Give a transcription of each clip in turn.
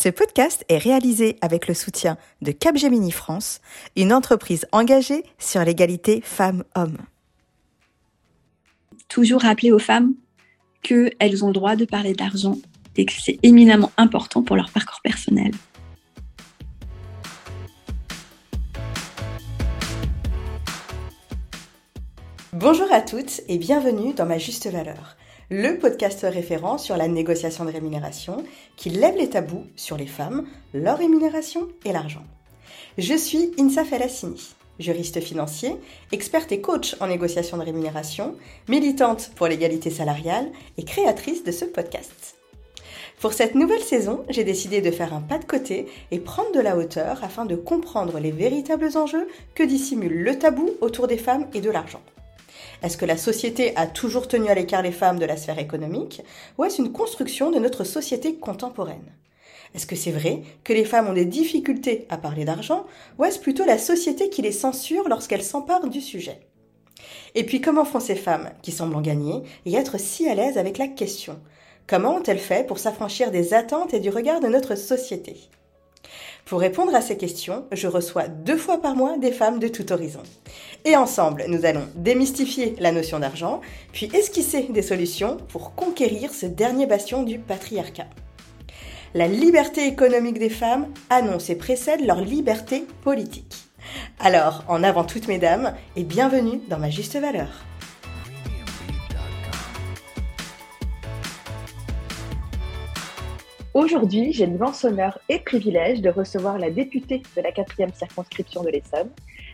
Ce podcast est réalisé avec le soutien de Capgemini France, une entreprise engagée sur l'égalité femmes-hommes. Toujours rappeler aux femmes qu'elles ont le droit de parler d'argent et que c'est éminemment important pour leur parcours personnel. Bonjour à toutes et bienvenue dans Ma Juste Valeur le podcast référent sur la négociation de rémunération qui lève les tabous sur les femmes, leur rémunération et l'argent. Je suis Insa Felassini, juriste financier, experte et coach en négociation de rémunération, militante pour l'égalité salariale et créatrice de ce podcast. Pour cette nouvelle saison, j'ai décidé de faire un pas de côté et prendre de la hauteur afin de comprendre les véritables enjeux que dissimule le tabou autour des femmes et de l'argent. Est-ce que la société a toujours tenu à l'écart les femmes de la sphère économique ou est-ce une construction de notre société contemporaine? Est-ce que c'est vrai que les femmes ont des difficultés à parler d'argent ou est-ce plutôt la société qui les censure lorsqu'elles s'emparent du sujet? Et puis comment font ces femmes qui semblent en gagner et être si à l'aise avec la question? Comment ont-elles fait pour s'affranchir des attentes et du regard de notre société? Pour répondre à ces questions, je reçois deux fois par mois des femmes de tout horizon. Et ensemble, nous allons démystifier la notion d'argent, puis esquisser des solutions pour conquérir ce dernier bastion du patriarcat. La liberté économique des femmes annonce et précède leur liberté politique. Alors, en avant toutes mesdames, et bienvenue dans ma juste valeur. Aujourd'hui, j'ai l'immense honneur et privilège de recevoir la députée de la quatrième circonscription de l'Essonne,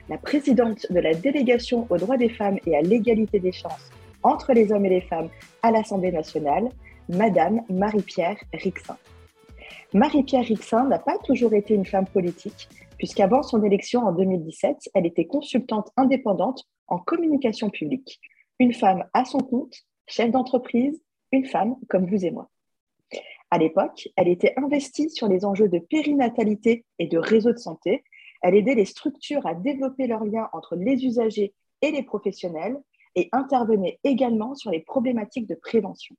la présidente de la délégation aux droits des femmes et à l'égalité des chances entre les hommes et les femmes à l'Assemblée nationale, Madame Marie-Pierre Rixin. Marie-Pierre Rixin n'a pas toujours été une femme politique, puisqu'avant son élection en 2017, elle était consultante indépendante en communication publique, une femme à son compte, chef d'entreprise, une femme comme vous et moi. À l'époque, elle était investie sur les enjeux de périnatalité et de réseau de santé. Elle aidait les structures à développer leurs liens entre les usagers et les professionnels et intervenait également sur les problématiques de prévention.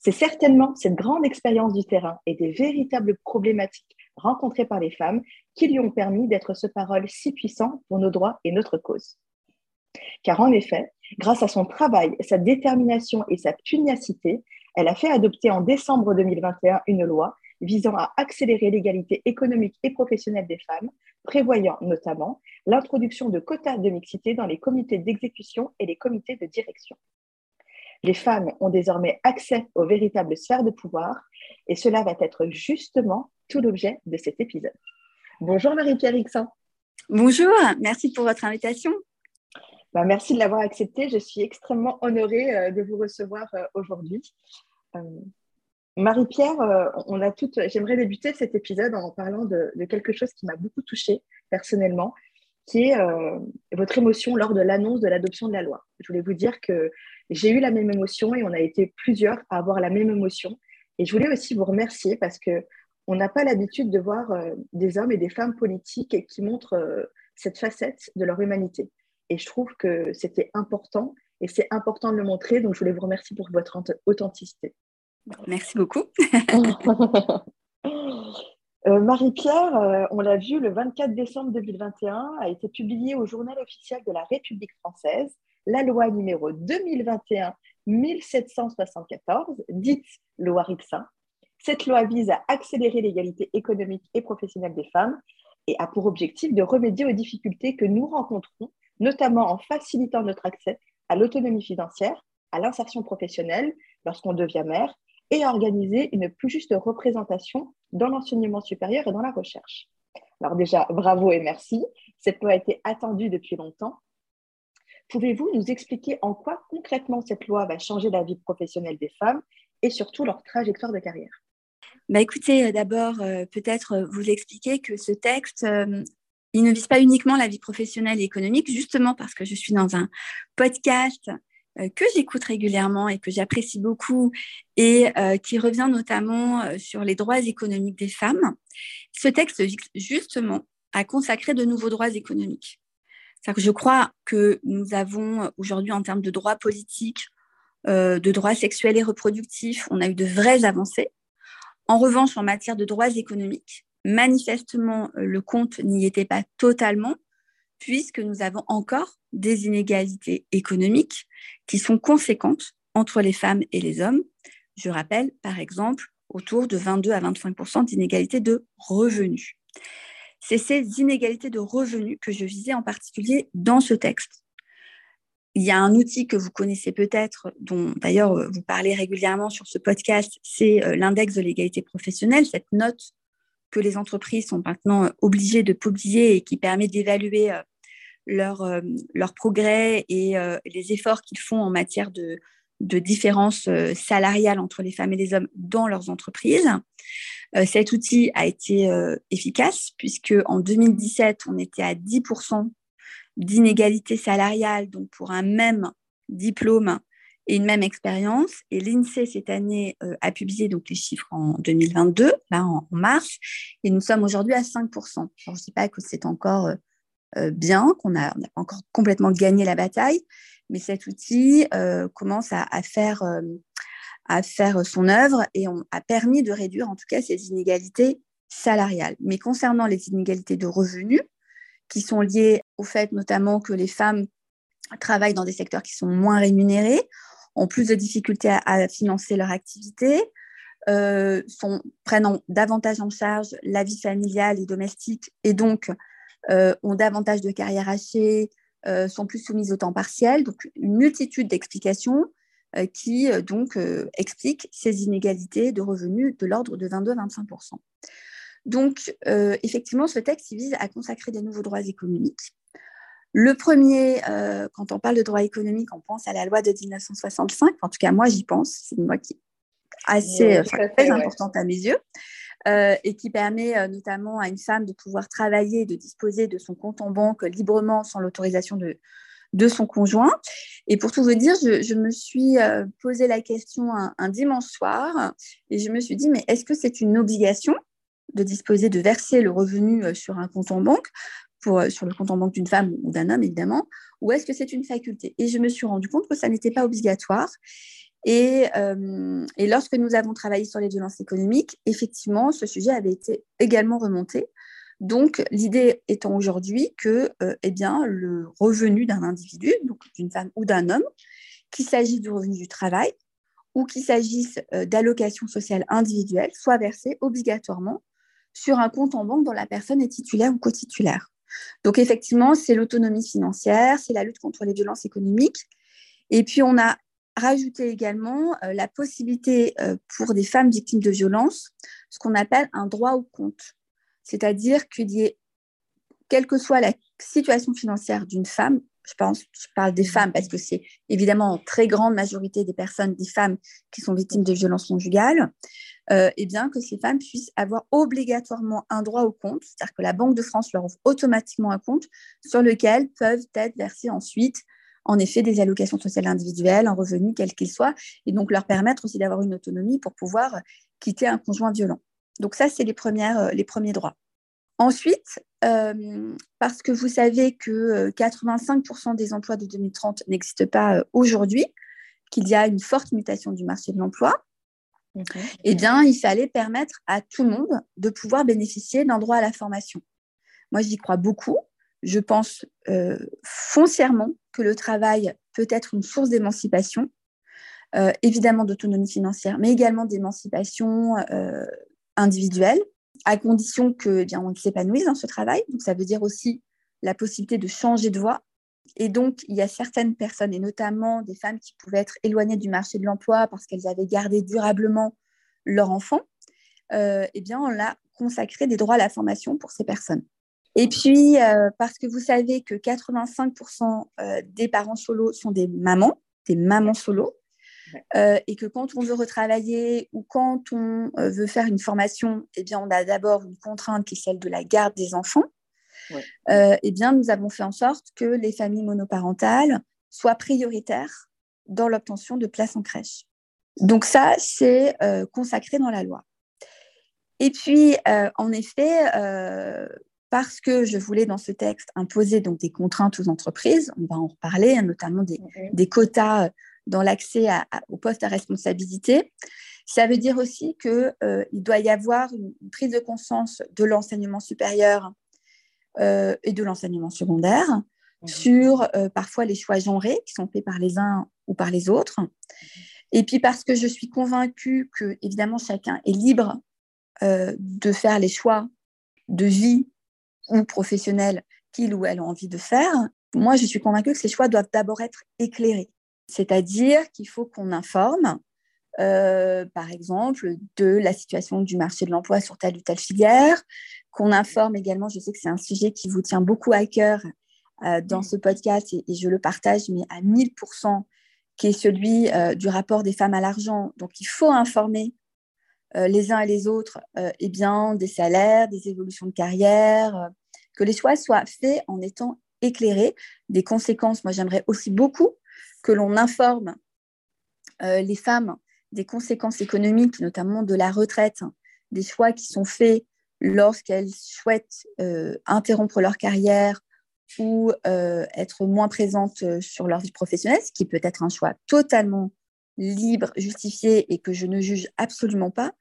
C'est certainement cette grande expérience du terrain et des véritables problématiques rencontrées par les femmes qui lui ont permis d'être ce parole si puissant pour nos droits et notre cause. Car en effet, grâce à son travail, sa détermination et sa pugnacité, elle a fait adopter en décembre 2021 une loi visant à accélérer l'égalité économique et professionnelle des femmes, prévoyant notamment l'introduction de quotas de mixité dans les comités d'exécution et les comités de direction. Les femmes ont désormais accès aux véritables sphères de pouvoir et cela va être justement tout l'objet de cet épisode. Bonjour Marie-Pierre Rixin. Bonjour, merci pour votre invitation. Bah, merci de l'avoir accepté. Je suis extrêmement honorée euh, de vous recevoir euh, aujourd'hui. Euh, Marie-Pierre, on a toutes. J'aimerais débuter cet épisode en parlant de, quelque chose qui m'a beaucoup touchée personnellement, qui est votre émotion lors de l'annonce de l'adoption de la loi. Je voulais vous dire que j'ai eu la même émotion et on a été plusieurs à avoir la même émotion. Et je voulais aussi vous remercier parce que on n'a pas l'habitude de voir des hommes et des femmes politiques qui montrent cette facette de leur humanité. Et je trouve que c'était important et c'est important de le montrer. Donc, je voulais vous remercier pour votre authenticité. Merci beaucoup. Euh, Marie-Pierre, euh, on l'a vu, le 24 décembre 2021 a été publié au journal officiel de la République française la loi numéro 2021-1774, dite loi Rixin. Cette loi vise à accélérer l'égalité économique et professionnelle des femmes et a pour objectif de remédier aux difficultés que nous rencontrons notamment en facilitant notre accès à l'autonomie financière, à l'insertion professionnelle lorsqu'on devient mère et à organiser une plus juste représentation dans l'enseignement supérieur et dans la recherche. Alors déjà, bravo et merci. Cette loi a été attendue depuis longtemps. Pouvez-vous nous expliquer en quoi concrètement cette loi va changer la vie professionnelle des femmes et surtout leur trajectoire de carrière? Bah écoutez, euh, d'abord, euh, peut-être euh, vous expliquer que ce texte il ne vise pas uniquement la vie professionnelle et économique, justement parce que je suis dans un podcast euh, que j'écoute régulièrement et que j'apprécie beaucoup et euh, qui revient notamment euh, sur les droits économiques des femmes. Ce texte vise justement à consacrer de nouveaux droits économiques. Que je crois que nous avons aujourd'hui en termes de droits politiques, de droits sexuels et reproductifs, on a eu de vraies avancées. En revanche, en matière de droits économiques, manifestement, le compte n'y était pas totalement, puisque nous avons encore des inégalités économiques qui sont conséquentes entre les femmes et les hommes. Je rappelle, par exemple, autour de 22 à 25% d'inégalités de revenus. C'est ces inégalités de revenus que je visais en particulier dans ce texte. Il y a un outil que vous connaissez peut-être, dont d'ailleurs euh, vous parlez régulièrement sur ce podcast, c'est euh, l'index de l'égalité professionnelle, cette note que les entreprises sont maintenant euh, obligées de publier et qui permet d'évaluer leur, leur progrès et les efforts qu'ils font en matière de, de différences salariales entre les femmes et les hommes dans leurs entreprises. cet outil a été efficace puisque en 2017, on était à 10% d'inégalité salariale, donc pour un même diplôme et une même expérience. Et l'INSEE, cette année, euh, a publié donc les chiffres en 2022, là en, mars, et nous sommes aujourd'hui à 5%. je ne dis pas que c'est encore euh, euh, bien, qu'on n'a pas encore complètement gagné la bataille, mais cet outil commence à, faire, à faire son œuvre et on a permis de réduire en tout cas ces inégalités salariales. Mais concernant les inégalités de revenus, qui sont liées au fait notamment que les femmes travaillent dans des secteurs qui sont moins rémunérés, ont plus de difficultés à, financer leur activité, euh, prennent davantage en charge la vie familiale et domestique et donc euh, ont davantage de carrières hachées, euh, sont plus soumises au temps partiel. Donc une multitude d'explications qui donc expliquent ces inégalités de revenus de l'ordre de 22-25% donc, effectivement, ce texte vise à consacrer des nouveaux droits économiques. Le premier, euh, quand on parle de droits économiques, on pense à la loi de 1965. En tout cas, moi, j'y pense. C'est une loi qui est assez euh, très importante à mes yeux. et qui permet notamment à une femme de pouvoir travailler, de disposer de son compte en banque librement sans l'autorisation de, de son conjoint. Et pour tout vous dire, je, me suis posé la question un, dimanche soir et je me suis dit, mais est-ce que c'est une obligation de disposer de verser le revenu euh, sur un compte en banque, euh, sur le compte en banque d'une femme ou d'un homme évidemment, ou est-ce que c'est une faculté? Et je me suis rendu compte que ça n'était pas obligatoire. Et, euh, lorsque nous avons travaillé sur les violences économiques, effectivement, ce sujet avait été également remonté. Donc, l'idée étant aujourd'hui que eh bien, le revenu d'un individu, donc d'une femme ou d'un homme, qu'il s'agisse du revenu du travail ou qu'il s'agisse d'allocations sociales individuelles, soit versé obligatoirement sur un compte en banque dont la personne est titulaire ou co-titulaire. Donc effectivement, c'est l'autonomie financière, c'est la lutte contre les violences économiques. Et puis on a rajouté également euh, la possibilité euh, pour des femmes victimes de violences, ce qu'on appelle un droit au compte. C'est-à-dire qu'il y ait, quelle que soit la situation financière d'une femme, je pense, je parle des femmes parce que c'est évidemment en très grande majorité des personnes, des femmes qui sont victimes de violences conjugales, euh, eh bien que ces femmes puissent avoir obligatoirement un droit au compte, c'est-à-dire que la Banque de France leur ouvre automatiquement un compte sur lequel peuvent être versées ensuite, en effet, des allocations sociales individuelles, un revenu quel qu'il soit, et donc leur permettre aussi d'avoir une autonomie pour pouvoir quitter un conjoint violent. Donc ça, c'est les, premières, euh, les premiers droits. Ensuite, euh, parce que vous savez que 85% des emplois de 2030 n'existent pas aujourd'hui, qu'il y a une forte mutation du marché de l'emploi, eh bien, il fallait permettre à tout le monde de pouvoir bénéficier d'un droit à la formation. Moi, j'y crois beaucoup. Je pense euh, foncièrement que le travail peut être une source d'émancipation, euh, évidemment d'autonomie financière, mais également d'émancipation euh, individuelle, à condition que, eh bien, on s'épanouisse dans ce travail. Donc, ça veut dire aussi la possibilité de changer de voie, et donc, il y a certaines personnes, et notamment des femmes qui pouvaient être éloignées du marché de l'emploi parce qu'elles avaient gardé durablement leur enfant, euh, eh bien, on a consacré des droits à la formation pour ces personnes. Et puis, euh, parce que vous savez que 85% euh, des parents solos sont des mamans, des mamans solos, et que quand on veut retravailler ou quand on veut faire une formation, eh bien, on a d'abord une contrainte qui est celle de la garde des enfants. Euh, eh bien, nous avons fait en sorte que les familles monoparentales soient prioritaires dans l'obtention de places en crèche. Donc ça, c'est euh, consacré dans la loi. Et puis, euh, en effet, parce que je voulais dans ce texte imposer donc des contraintes aux entreprises, on va en reparler, hein, notamment des, quotas dans l'accès aux postes à responsabilité, Ça veut dire aussi qu'il euh, doit y avoir une, prise de conscience de l'enseignement supérieur euh, et de l'enseignement secondaire mmh. sur euh, parfois les choix genrés qui sont faits par les uns ou par les autres. Et puis parce que je suis convaincue que, évidemment, chacun est libre de faire les choix de vie ou professionnels qu'il ou elle a envie de faire, moi, je suis convaincue que ces choix doivent d'abord être éclairés. C'est-à-dire qu'il faut qu'on informe, euh, par exemple, de la situation du marché de l'emploi sur telle ou telle filière, qu'on informe également, je sais que c'est un sujet qui vous tient beaucoup à cœur euh, dans ce podcast et, je le partage, mais à 1000%, qui est celui euh, du rapport des femmes à l'argent. Donc, il faut informer les uns et les autres eh bien, des salaires, des évolutions de carrière, que les choix soient faits en étant éclairés. Des conséquences, moi j'aimerais aussi beaucoup que l'on informe les femmes des conséquences économiques, notamment de la retraite, des choix qui sont faits lorsqu'elles souhaitent euh, interrompre leur carrière ou euh, être moins présentes euh, sur leur vie professionnelle, ce qui peut être un choix totalement libre, justifié et que je ne juge absolument pas.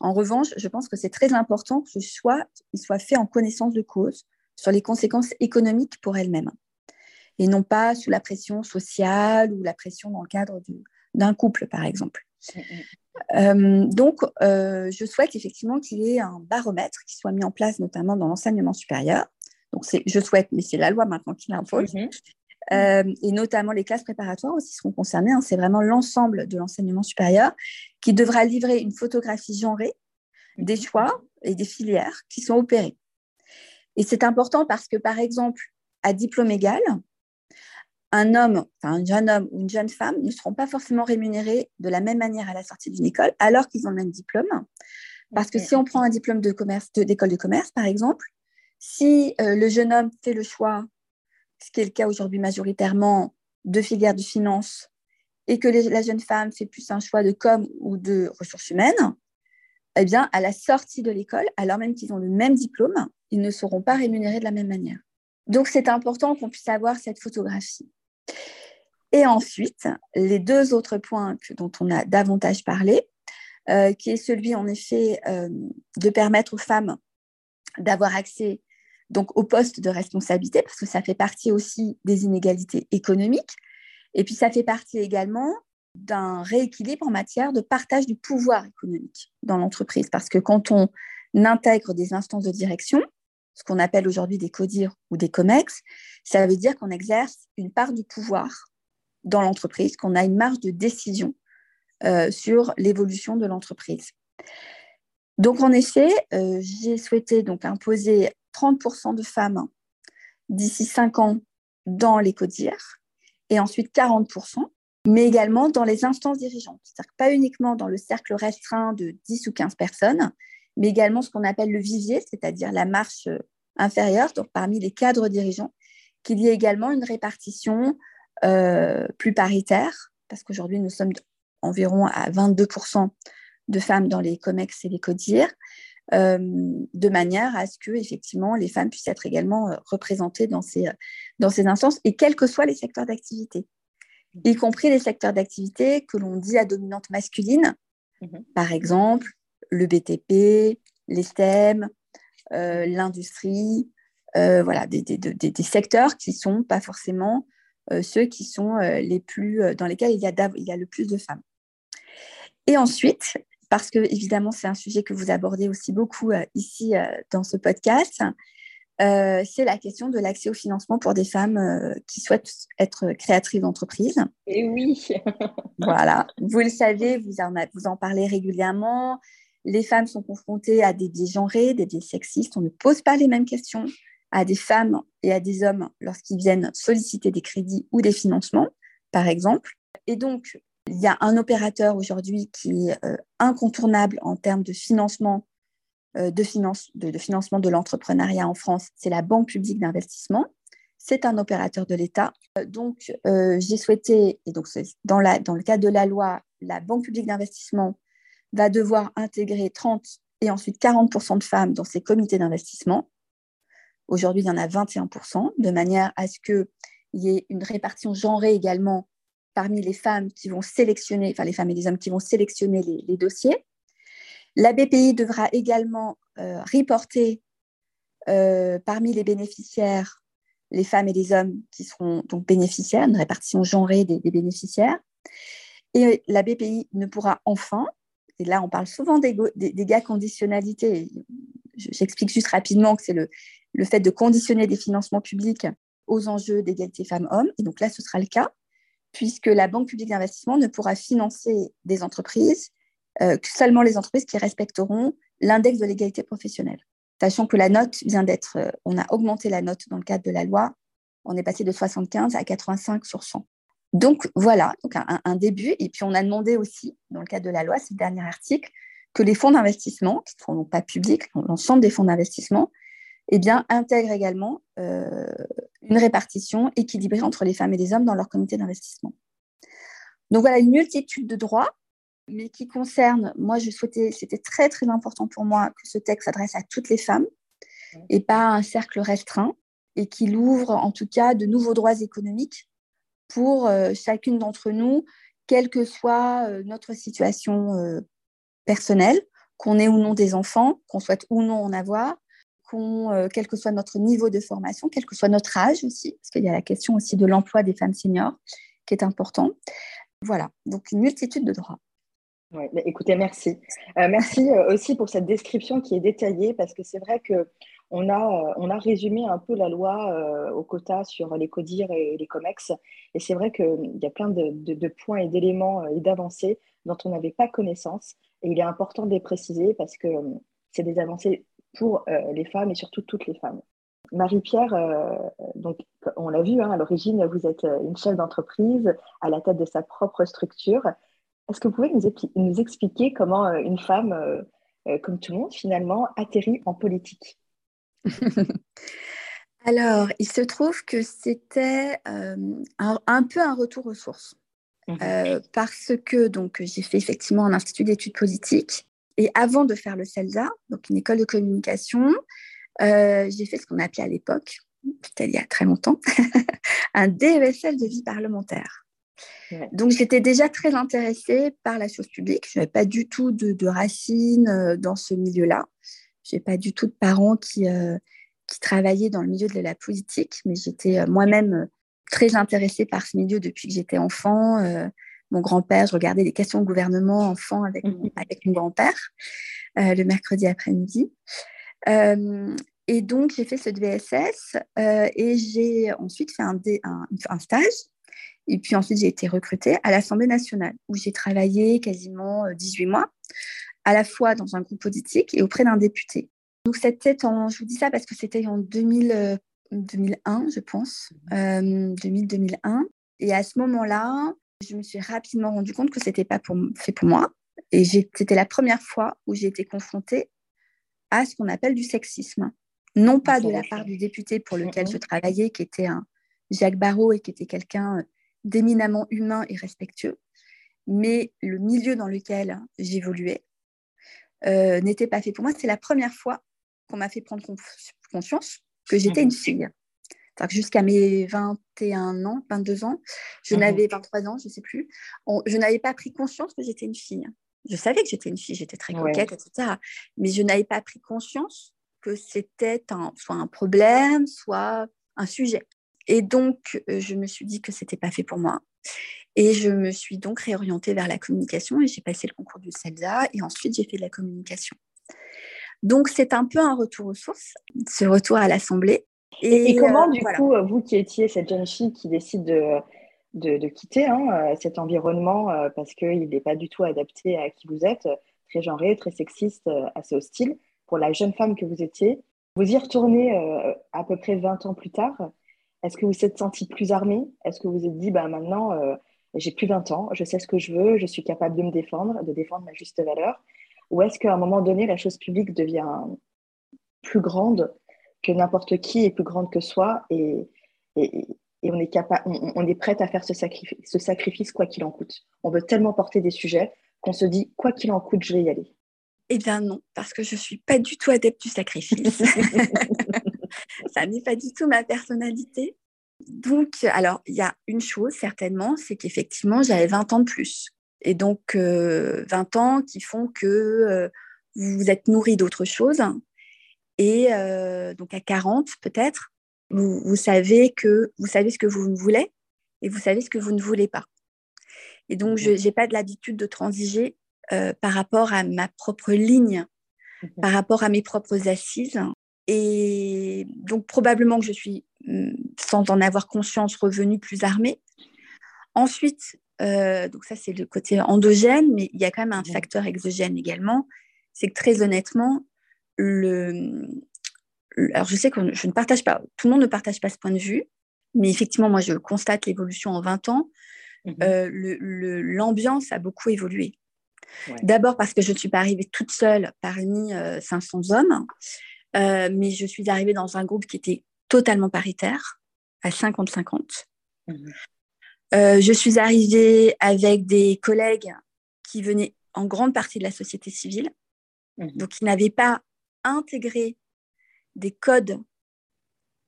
En revanche, je pense que c'est très important que ce choix soit fait en connaissance de cause sur les conséquences économiques pour elles-mêmes et non pas sous la pression sociale ou la pression dans le cadre d'un couple, par exemple. Mm, mm. Euh, donc, euh, je souhaite effectivement qu'il y ait un baromètre qui soit mis en place, notamment dans l'enseignement supérieur. Donc, je souhaite, mais c'est la loi maintenant qui l'impose. Mm-hmm. Euh, et notamment les classes préparatoires aussi seront concernées. Hein. c'est vraiment l'ensemble de l'enseignement supérieur qui devra livrer une photographie genrée des mm-hmm. choix et des filières qui sont opérés. Et c'est important parce que, par exemple, à diplôme égal, un homme, enfin un jeune homme ou une jeune femme ne seront pas forcément rémunérés de la même manière à la sortie d'une école, alors qu'ils ont le même diplôme. Parce que si on prend un diplôme de commerce, d'école de, commerce, par exemple, si euh, le jeune homme fait le choix, ce qui est le cas aujourd'hui majoritairement, de filière de finance, et que la jeune femme fait plus un choix de com ou de ressources humaines, eh bien, à la sortie de l'école, alors même qu'ils ont le même diplôme, ils ne seront pas rémunérés de la même manière. Donc, c'est important qu'on puisse avoir cette photographie. Et ensuite, les deux autres points dont on a davantage parlé, euh, qui est celui en effet euh, de permettre aux femmes d'avoir accès donc au poste de responsabilité, parce que ça fait partie aussi des inégalités économiques, et puis ça fait partie également d'un rééquilibre en matière de partage du pouvoir économique dans l'entreprise, parce que quand on intègre des instances de direction, ce qu'on appelle aujourd'hui des CODIR ou des COMEX, ça veut dire qu'on exerce une part du pouvoir dans l'entreprise, qu'on a une marge de décision euh, sur l'évolution de l'entreprise. Donc, en effet, euh, j'ai souhaité donc imposer 30% de femmes d'ici 5 ans dans les CODIR et ensuite 40%, mais également dans les instances dirigeantes. C'est-à-dire pas uniquement dans le cercle restreint de 10 ou 15 personnes, mais également ce qu'on appelle le vivier, c'est-à-dire la marche euh, inférieure, donc parmi les cadres dirigeants, qu'il y ait également une répartition euh, plus paritaire, parce qu'aujourd'hui nous sommes environ à 22% de femmes dans les COMEX et les CODIR, euh, de manière à ce que effectivement les femmes puissent être également représentées dans ces, dans ces instances, et quels que soient les secteurs d'activité, y compris les secteurs d'activité que l'on dit à dominante masculine, mmh par exemple le BTP, les STEM, euh, l'industrie, euh, voilà, des, secteurs qui ne sont pas forcément euh, ceux qui sont les plus, dans lesquels il y, a il y a le plus de femmes. Et ensuite, parce que évidemment c'est un sujet que vous abordez aussi beaucoup ici dans ce podcast, c'est la question de l'accès au financement pour des femmes qui souhaitent être créatrices d'entreprise. Et oui. voilà, vous le savez, vous en, vous en parlez régulièrement les femmes sont confrontées à des biais genrés, des biais sexistes. On ne pose pas les mêmes questions à des femmes et à des hommes lorsqu'ils viennent solliciter des crédits ou des financements, par exemple. Et donc, il y a un opérateur aujourd'hui qui est euh, incontournable en termes de financement, euh, de, financement de l'entrepreneuriat en France, c'est la Banque publique d'investissement. C'est un opérateur de l'État. Euh, donc, j'ai souhaité, et donc dans, dans le cadre de la loi, la Banque publique d'investissement va devoir intégrer 30 et ensuite 40% de femmes dans ses comités d'investissement. Aujourd'hui, il y en a 21%, de manière à ce qu'il y ait une répartition genrée également parmi les femmes qui vont sélectionner, enfin les femmes et les hommes qui vont sélectionner les, dossiers. La BPI devra également euh, reporter euh, parmi les bénéficiaires les femmes et les hommes qui seront donc bénéficiaires, une répartition genrée des, bénéficiaires. Et la BPI ne pourra enfin, et là on parle souvent des, des, conditionnalités, j'explique juste rapidement que c'est le, le fait de conditionner des financements publics aux enjeux d'égalité femmes-hommes. Et donc là, ce sera le cas, puisque la Banque publique d'investissement ne pourra financer des entreprises euh, que seulement les entreprises qui respecteront l'index de l'égalité professionnelle. Sachant que la note vient d'être, euh, on a augmenté la note dans le cadre de la loi, on est passé de 75 à 85 sur 100. Donc voilà, donc un, début. Et puis on a demandé aussi, dans le cadre de la loi, le dernier article, que les fonds d'investissement, qui ne sont pas publics, l'ensemble des fonds d'investissement, eh bien, intègrent également euh, une répartition équilibrée entre les femmes et les hommes dans leur comité d'investissement. Donc voilà, une multitude de droits, mais qui concernent, moi je souhaitais, c'était très très important pour moi que ce texte s'adresse à toutes les femmes et pas à un cercle restreint, et qu'il ouvre en tout cas de nouveaux droits économiques pour euh, chacune d'entre nous, quelle que soit euh, notre situation personnelle, qu'on ait ou non des enfants, qu'on souhaite ou non en avoir, euh, quel que soit notre niveau de formation, quel que soit notre âge aussi, parce qu'il y a la question aussi de l'emploi des femmes seniors qui est important. Voilà, donc une multitude de droits. Écoutez, merci. Euh, merci euh, aussi pour cette description qui est détaillée, parce que c'est vrai que on a, on a résumé un peu la loi au quota sur les CODIR et les COMEX. Et c'est vrai qu'il y a plein de, points et d'éléments et d'avancées dont on n'avait pas connaissance. Et il est important de les préciser parce que c'est des avancées pour euh, les femmes et surtout toutes les femmes. Marie-Pierre, euh, donc, on l'a vu, hein, à l'origine, vous êtes euh, une chef d'entreprise à la tête de sa propre structure. Est-ce que vous pouvez nous, expliquer comment une femme, comme tout le monde, finalement, atterrit en politique? Alors, il se trouve que c'était un, peu un retour aux sources. Mmh parce que donc j'ai fait effectivement un institut d'études politiques et avant de faire le CELSA, donc une école de communication, euh, j'ai fait ce qu'on appelait à l'époque, c'était il y a très longtemps, un DESL de vie parlementaire. Donc j'étais déjà très intéressée par la chose publique. Je n'avais pas du tout de, racines euh, dans ce milieu-là. Je n'ai pas du tout de parents qui, euh, qui travaillaient dans le milieu de la politique, mais j'étais moi-même très intéressée par ce milieu depuis que j'étais enfant mon grand-père, je regardais les questions de gouvernement enfant avec, mon, mhm. avec mon grand-père euh, le mercredi après-midi. Euh, et donc, j'ai fait ce euh, et j'ai ensuite fait un, un, stage. Et puis ensuite, j'ai été recrutée à l'Assemblée nationale où j'ai travaillé quasiment 18 mois, à la fois dans un groupe politique et auprès d'un député. Donc, c'était en, je vous dis ça parce que c'était en 2000, 2001, je pense, 2000-2001. Et à ce moment-là, je me suis rapidement rendu compte que c'était pas fait pour moi. Et c'était la première fois où j'ai été confrontée à ce qu'on appelle du sexisme. Non pas de la part du député pour lequel je travaillais, qui était un Jacques Barrault et qui était quelqu'un d'éminemment humain et respectueux, mais le milieu dans lequel j'évoluais euh, n'était pas fait pour moi. C'est la première fois qu'on m'a fait prendre conscience que j'étais une fille jusqu'à mes 21 ans, 22 ans, je mmh n'avais 23 ans, je ne sais plus, je n'avais pas pris conscience que j'étais une fille. Je savais que j'étais une fille, j'étais très coquette, etc. Mais je n'avais pas pris conscience que c'était soit un problème, soit un sujet. Et donc, euh, je me suis dit que c'était pas fait pour moi. Et je me suis donc réorientée vers la communication et j'ai passé le concours du CELSA et ensuite j'ai fait de la communication. Donc, c'est un peu un retour aux sources, ce retour à l'Assemblée. Et, comment, euh, du coup, vous qui étiez cette jeune fille qui décide de, de, quitter hein, euh, cet environnement euh, parce qu'il n'est pas du tout adapté à qui vous êtes, très genré, très sexiste, assez hostile, pour la jeune femme que vous étiez, vous y retournez à peu près 20 ans plus tard. Est-ce que vous vous êtes sentie plus armée? Est-ce que vous vous êtes dit, bah, maintenant, j'ai plus 20 ans, je sais ce que je veux, je suis capable de me défendre, de défendre ma juste valeur Ou est-ce qu'à un moment donné, la chose publique devient plus grande que n'importe qui est plus grande que soi et, et, on est capable, on, est prête à faire ce sacrifice, ce sacrifice quoi qu'il en coûte. On veut tellement porter des sujets qu'on se dit quoi qu'il en coûte, je vais y aller. Eh bien non, parce que je ne suis pas du tout adepte du sacrifice. Ça n'est pas du tout ma personnalité. Donc, alors, il y a une chose certainement, c'est qu'effectivement, j'avais 20 ans de plus. Et donc, 20 euh, ans qui font que euh, vous vous êtes nourri d'autre chose. Et euh, donc, à 40 peut-être, vous, vous, savez que vous savez ce que vous voulez et vous savez ce que vous ne voulez pas. Et donc, je n'ai pas de l'habitude de transiger par rapport à ma propre ligne, par rapport à mes propres assises. Et donc, probablement que je suis, sans en avoir conscience, revenue plus armée. Ensuite, euh, donc ça, c'est le côté endogène, mais il y a quand même un facteur exogène également. C'est que très honnêtement, le... alors je sais que je ne partage pas, tout le monde ne partage pas ce point de vue, mais effectivement, moi, je constate l'évolution en 20 ans. Mmh euh, l'ambiance a beaucoup évolué. D'abord parce que je ne suis pas arrivée toute seule parmi 500 euh, hommes. Euh, mais je suis arrivée dans un groupe qui était totalement paritaire, à 50-50. Mhm. Euh, je suis arrivée avec des collègues qui venaient en grande partie de la société civile, mhm. donc qui n'avaient pas intégré des codes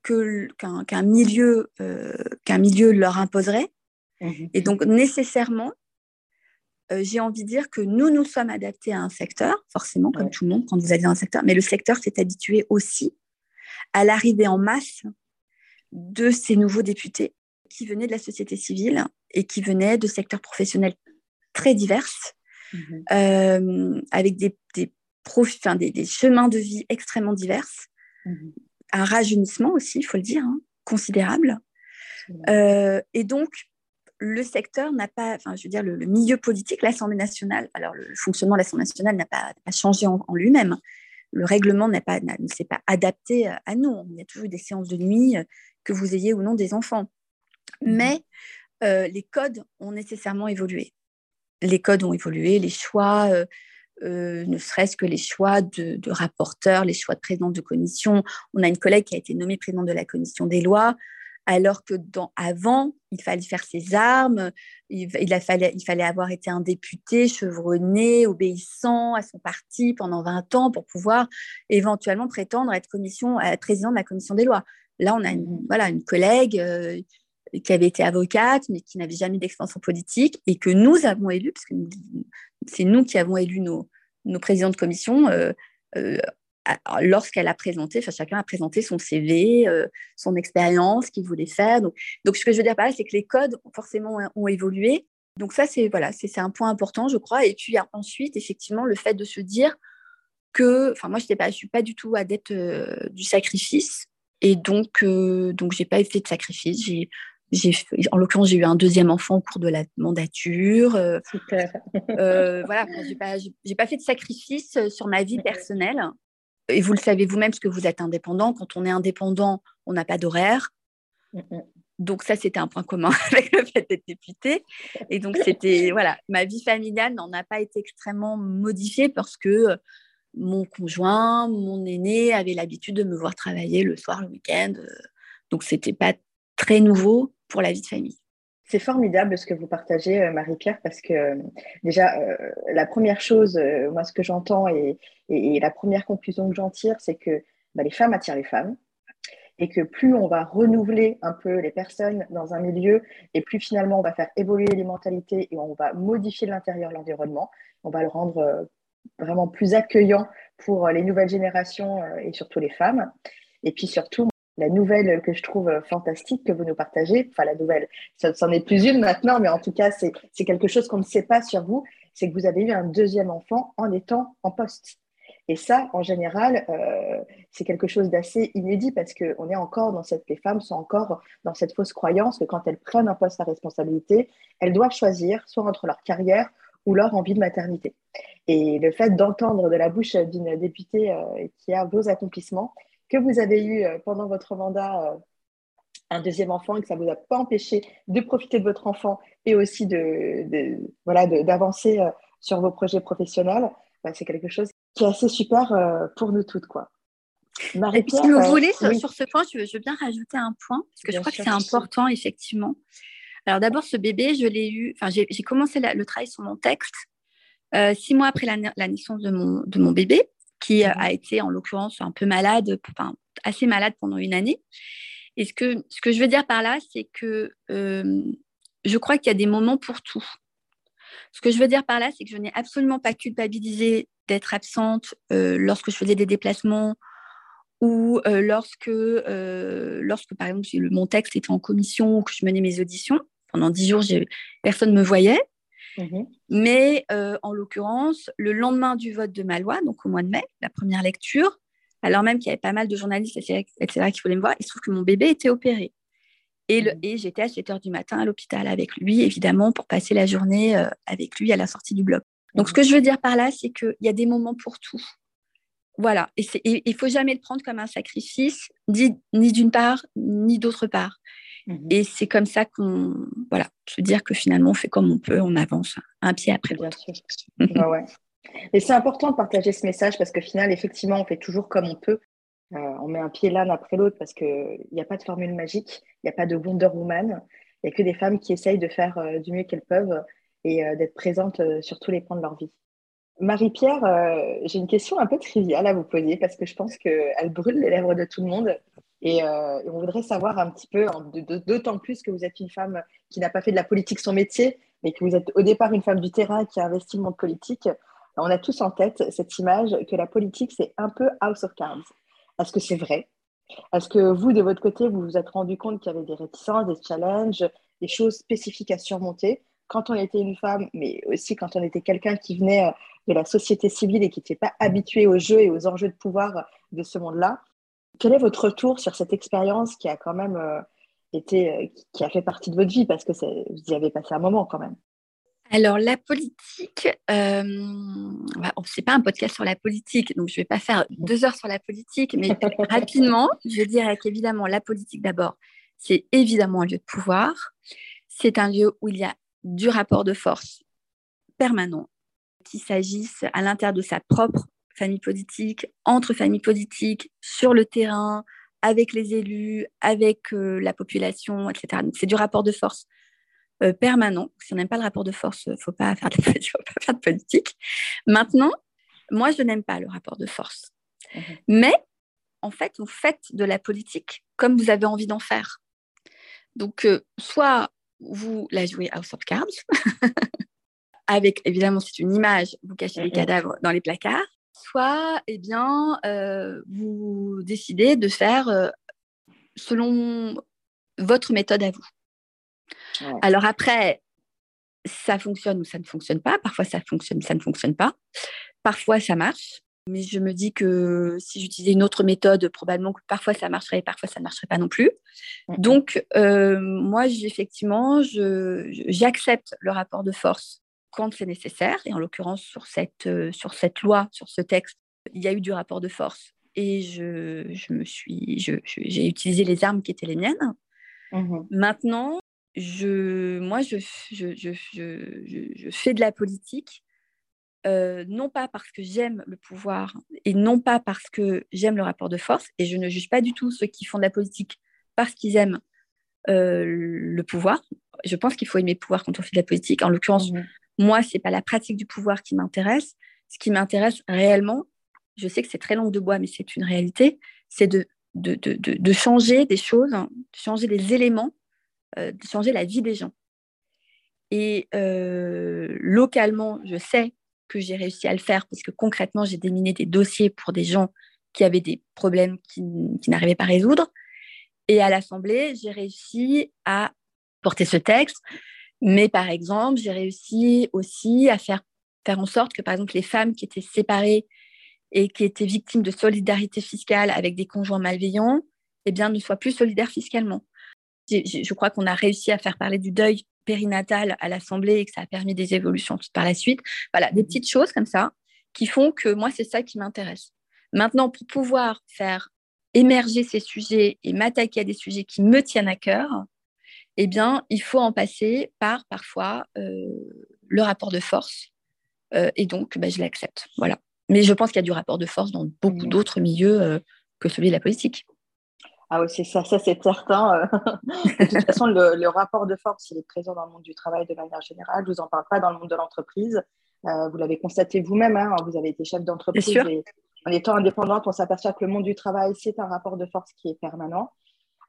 qu'un milieu, euh, qu'un milieu leur imposerait. Mhm. Et donc, nécessairement, euh, j'ai envie de dire que nous nous sommes adaptés à un secteur, forcément, comme tout le monde, quand vous êtes dans un secteur, mais le secteur s'est habitué aussi à l'arrivée en masse de ces nouveaux députés qui venaient de la société civile et qui venaient de secteurs professionnels très divers, mhm. euh, avec des, des, des, chemins de vie extrêmement divers, mhm. un rajeunissement aussi, il faut le dire, hein, considérable. Euh, et donc, le secteur n'a pas, enfin, je veux dire, le, milieu politique, l'Assemblée nationale, alors le fonctionnement de l'Assemblée nationale n'a pas, changé en, lui-même. Le règlement n'a pas, ne s'est pas adapté à nous. Il y a toujours des séances de nuit, euh, que vous ayez ou non des enfants. Mmh. Mais euh, les codes ont nécessairement évolué. Les codes ont évolué, les choix, euh, ne serait-ce que les choix de, de, rapporteurs, les choix de président de commission. On a une collègue qui a été nommée présidente de la commission des lois alors que dans, avant, il fallait faire ses armes, il, fallait, avoir été un député chevronné, obéissant à son parti pendant 20 ans pour pouvoir éventuellement prétendre être, commission, être président de la commission des lois. Là, on a une, voilà, une collègue euh, qui avait été avocate, mais qui n'avait jamais d'expérience politique et que nous avons élu, parce que c'est nous qui avons élu nos, présidents de commission euh, euh, lorsqu'elle a présenté, enfin, chacun a présenté son CV, euh, son expérience qu'il voulait faire. Donc, donc, ce que je veux dire par là, c'est que les codes forcément ont évolué. Donc ça, c'est voilà, c'est un point important, je crois. Et puis ensuite, effectivement, le fait de se dire que, enfin, moi, je ne suis pas du tout adepte euh, du sacrifice. Et donc, euh, donc j'ai pas fait de sacrifice. J'ai en l'occurrence, j'ai eu un deuxième enfant au cours de la mandature. Euh, Super. euh, voilà, j'ai pas, pas fait de sacrifice sur ma vie personnelle et vous le savez vous-même parce que vous êtes indépendant. Quand on est indépendant, on n'a pas d'horaire. Mm, mm. Donc ça, c'était un point commun avec le fait d'être député. Et donc c'était voilà, ma vie familiale n'en a pas été extrêmement modifiée parce que euh, mon conjoint, mon aîné avait l'habitude de me voir travailler le soir, le week-end. Euh, donc c'était pas très nouveau pour la vie de famille. C'est formidable ce que vous partagez, euh, Marie-Pierre, parce que euh, déjà, euh, la première chose, moi, ce que j'entends et, la première conclusion que j'en tire, c'est que bah, les femmes attirent les femmes et que plus on va renouveler un peu les personnes dans un milieu et plus finalement on va faire évoluer les mentalités et on va modifier l'intérieur, l'environnement, on va le rendre vraiment plus accueillant pour les nouvelles générations et surtout les femmes. Et puis surtout, la nouvelle que je trouve fantastique que vous nous partagez, enfin la nouvelle, ça n'en est plus une maintenant, mais en tout cas, c'est quelque chose qu'on ne sait pas sur vous, c'est que vous avez eu un deuxième enfant en étant en poste. Et ça, en général, euh, c'est quelque chose d'assez inédit parce que on est encore dans cette, les femmes sont encore dans cette fausse croyance que quand elles prennent un poste à responsabilité, elles doivent choisir soit entre leur carrière ou leur envie de maternité. Et le fait d'entendre de la bouche d'une députée euh, qui a vos accomplissements, que vous avez eu euh, pendant votre mandat euh, un deuxième enfant et que ça ne vous a pas empêché de profiter de votre enfant et aussi de, voilà d'avancer euh, sur vos projets professionnels, bah, c'est quelque chose qui est assez super pour nous toutes quoi. et puis, si vous voulez, sur, ce point, je veux, bien rajouter un point, parce que je crois que c'est important, effectivement. Alors d'abord, ce bébé, je l'ai eu, enfin, j'ai commencé le travail sur mon texte six mois après la, la naissance de mon, de mon bébé qui euh, mmh a été en l'occurrence un peu malade, enfin assez malade pendant une année. Et ce que, ce que je veux dire par là, c'est que euh, je crois qu'il y a des moments pour tout. Ce que je veux dire par là, c'est que je n'ai absolument pas culpabilisé d'être absente euh, lorsque je faisais des déplacements ou euh, lorsque, lorsque, par exemple, mon texte était en commission ou que je menais mes auditions. Pendant dix jours, personne ne me voyait. Mmh Mais en l'occurrence, le lendemain du vote de ma loi, donc au mois de mai, la première lecture, alors même qu'il y avait pas mal de journalistes, etc., qui voulaient me voir, il se trouve que mon bébé était opéré. Et, mmh. et j'étais à 7 heures du matin à l'hôpital avec lui, évidemment, pour passer la journée euh, avec lui à la sortie du bloc. Donc, ce que je veux dire par là, c'est qu'il y a des moments pour tout. Voilà. Et il ne faut jamais le prendre comme un sacrifice, ni d'une part, ni d'autre part. Mmh et c'est comme ça qu'on. Voilà. Veux dire que finalement, on fait comme on peut, on avance un pied après l'autre. Bien sûr. ouais. Et c'est important de partager ce message parce qu'au final, effectivement, on fait toujours comme on peut. Euh, on met un pied l'un après l'autre parce qu'il n'y a pas de formule magique, il n'y a pas de Wonder Woman. Il n'y a que des femmes qui essayent de faire euh, du mieux qu'elles peuvent et euh, d'être présentes sur tous les points de leur vie. Marie-Pierre, j'ai une question un peu triviale à vous poser parce que je pense qu'elle brûle les lèvres de tout le monde. Et, on voudrait savoir un petit peu, d'autant plus que vous êtes une femme qui n'a pas fait de la politique son métier, mais que vous êtes au départ une femme du terrain qui a investi le monde politique. On a tous en tête cette image que la politique, c'est un peu House of Cards. Est-ce que c'est vrai? Est-ce que vous, de votre côté, vous vous êtes rendu compte qu'il y avait des réticences, des challenges, des choses spécifiques à surmonter? Quand on était une femme, mais aussi quand on était quelqu'un qui venait euh, de la société civile et qui n'était pas habitué aux jeux et aux enjeux de pouvoir de ce monde-là Quel est votre retour sur cette expérience qui a quand même euh, été, euh, qui a fait partie de votre vie? Parce que vous y avez passé un moment quand même alors, la politique, euh, bah, ce n'est pas un podcast sur la politique, donc je ne vais pas faire deux heures sur la politique, mais rapidement, je dirais qu'évidemment, la politique d'abord, c'est évidemment un lieu de pouvoir. C'est un lieu où il y a du rapport de force permanent, qu'il s'agisse à l'intérieur de sa propre famille politique, entre familles politiques, sur le terrain, avec les élus, avec euh, la population, etc. c'est du rapport de force euh, permanent. Si on n'aime pas le rapport de force, il ne faut pas faire de, politique. Maintenant, moi, je n'aime pas le rapport de force. Mhm. Mais, en fait, vous faites de la politique comme vous avez envie d'en faire. Donc, euh, soit vous la jouez House of Cards, avec, évidemment, c'est une image, vous cachez les mhm. cadavres dans les placards, soit, eh bien, euh, vous décidez de faire selon votre méthode à vous. Alors après, ça fonctionne ou ça ne fonctionne pas. Parfois, ça fonctionne, ça ne fonctionne pas. Parfois, ça marche. Mais je me dis que si j'utilisais une autre méthode, probablement que parfois ça marcherait, parfois ça ne marcherait pas non plus. Donc, euh, moi, effectivement, j'accepte le rapport de force quand c'est nécessaire. Et en l'occurrence, sur cette, euh, sur cette loi, sur ce texte, il y a eu du rapport de force. Et je, je me suis, j'ai utilisé les armes qui étaient les miennes. Mmh Maintenant, je, moi, je, je, je, fais de la politique, euh, non pas parce que j'aime le pouvoir et non pas parce que j'aime le rapport de force, et je ne juge pas du tout ceux qui font de la politique parce qu'ils aiment euh, le pouvoir. Je pense qu'il faut aimer le pouvoir quand on fait de la politique. En l'occurrence, mmh moi, ce n'est pas la pratique du pouvoir qui m'intéresse. Ce qui m'intéresse réellement, je sais que c'est très long de bois, mais c'est une réalité, c'est de, de, de, de, changer des choses, de changer les éléments euh, de changer la vie des gens. Et euh, localement, je sais que j'ai réussi à le faire parce que concrètement, j'ai déminé des dossiers pour des gens qui avaient des problèmes qui, n'arrivaient pas à résoudre. Et à l'Assemblée, j'ai réussi à porter ce texte. Mais par exemple, j'ai réussi aussi à faire, faire en sorte que, par exemple, les femmes qui étaient séparées et qui étaient victimes de solidarité fiscale avec des conjoints malveillants, eh bien, ne soient plus solidaires fiscalement je crois qu'on a réussi à faire parler du deuil périnatal à l'Assemblée et que ça a permis des évolutions par la suite. Voilà, des mmh petites choses comme ça qui font que moi, c'est ça qui m'intéresse. Maintenant, pour pouvoir faire émerger ces sujets et m'attaquer à des sujets qui me tiennent à cœur, eh bien, il faut en passer par parfois euh, le rapport de force. Euh, et donc, ben, je l'accepte. Voilà. Mais je pense qu'il y a du rapport de force dans beaucoup mmh d'autres milieux euh, que celui de la politique. Ah oui, c'est ça, ça c'est certain. De toute façon, le, rapport de force, il est présent dans le monde du travail de manière générale. Je ne vous en parle pas dans le monde de l'entreprise. Euh, vous l'avez constaté vous-même, hein, vous avez été chef d'entreprise. Et en étant indépendante, on s'aperçoit que le monde du travail, c'est un rapport de force qui est permanent.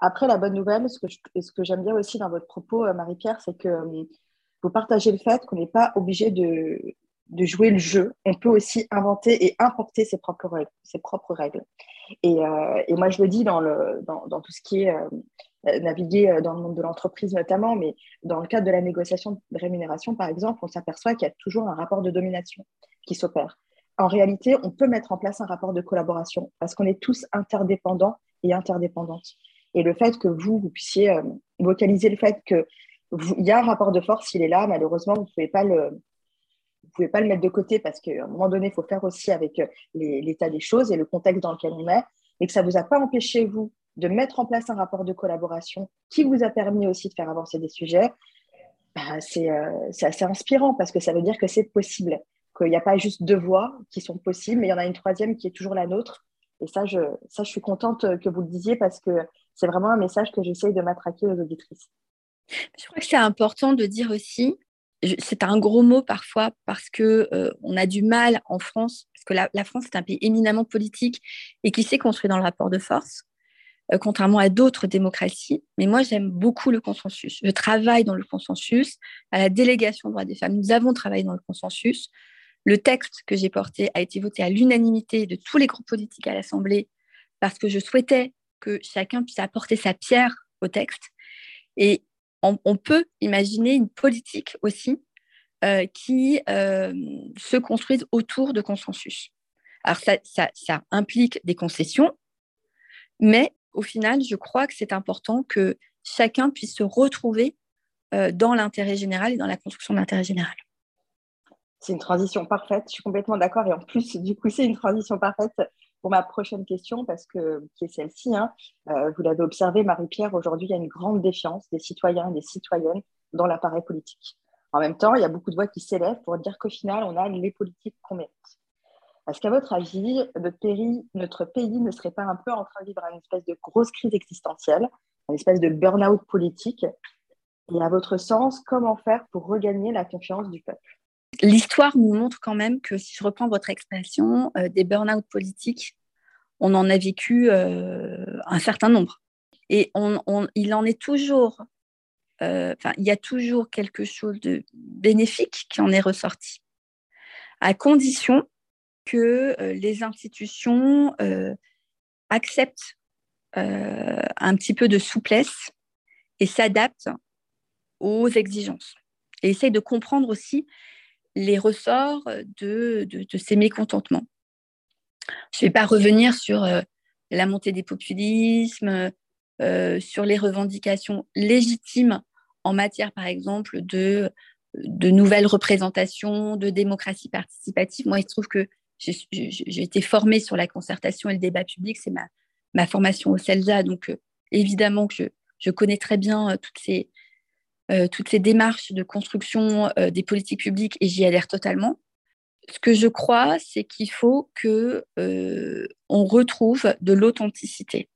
Après, la bonne nouvelle, ce que, j'aime bien aussi dans votre propos, euh, Marie-Pierre, c'est que euh, vous partagez le fait qu'on n'est pas obligé de, jouer le jeu. On peut aussi inventer et importer ses propres règles. Ses propres règles. Et, euh, moi, je le dis dans, tout ce qui est naviguer dans le monde de l'entreprise notamment, mais dans le cadre de la négociation de rémunération, par exemple, on s'aperçoit qu'il y a toujours un rapport de domination qui s'opère. En réalité, on peut mettre en place un rapport de collaboration parce qu'on est tous interdépendants et interdépendantes. Et le fait que vous, vous puissiez euh, vocaliser le fait qu'il y a un rapport de force, il est là, malheureusement, vous ne pouvez pas le, vous pouvez pas le mettre de côté parce qu'à un moment donné, il faut faire aussi avec euh, l'état des choses et le contexte dans lequel on est, et que ça ne vous a pas empêché, vous, de mettre en place un rapport de collaboration qui vous a permis aussi de faire avancer des sujets, bah, euh, c'est assez inspirant parce que ça veut dire que c'est possible, qu'il n'y a pas juste deux voies qui sont possibles, mais il y en a une troisième qui est toujours la nôtre. Et ça, je, ça, je suis contente que vous le disiez parce que c'est vraiment un message que j'essaye de m'attraquer aux auditrices. Je crois que c'est important de dire aussi, c'est un gros mot parfois parce que euh, on a du mal en France, parce que la, France est un pays éminemment politique et qui s'est construit dans le rapport de force, euh, contrairement à d'autres démocraties. Mais moi, j'aime beaucoup le consensus. Je travaille dans le consensus. À la délégation droits des femmes, nous avons travaillé dans le consensus. Le texte que j'ai porté a été voté à l'unanimité de tous les groupes politiques à l'Assemblée parce que je souhaitais que chacun puisse apporter sa pierre au texte. Et on, peut imaginer une politique aussi euh, qui euh, se construise autour de consensus. Alors ça, ça, implique des concessions, mais au final, je crois que c'est important que chacun puisse se retrouver euh, dans l'intérêt général et dans la construction de l'intérêt général. C'est une transition parfaite, je suis complètement d'accord. Et en plus, du coup, c'est une transition parfaite pour ma prochaine question, parce que qui est celle-ci. Hein. Euh, vous l'avez observé, Marie-Pierre, aujourd'hui, il y a une grande défiance des citoyens et des citoyennes dans l'appareil politique. En même temps, il y a beaucoup de voix qui s'élèvent pour dire qu'au final, on a les politiques qu'on mérite. Est-ce qu'à votre avis, notre pays, notre pays ne serait pas un peu en train de vivre une espèce de grosse crise existentielle, une espèce de burn-out politique? Et à votre sens, comment faire pour regagner la confiance du peuple? L'histoire nous montre quand même que, si je reprends votre expression, euh, des burn-out politiques, on en a vécu euh, un certain nombre. Et il en est toujours, euh, il y a toujours quelque chose de bénéfique qui en est ressorti, à condition que les institutions acceptent un petit peu de souplesse et s'adaptent aux exigences. Et essayent de comprendre aussi les ressorts de, ces mécontentements. Je ne vais pas revenir sur euh, la montée des populismes, euh, sur les revendications légitimes en matière, par exemple, de, de nouvelles représentations, de démocratie participative. Moi, il se trouve que j'ai été formée sur la concertation et le débat public, c'est ma, ma formation au CELSA, donc euh, évidemment que je, connais très bien toutes ces, euh, toutes ces démarches de construction euh, des politiques publiques et j'y adhère totalement. Ce que je crois, c'est qu'il faut que euh, on retrouve de l'authenticité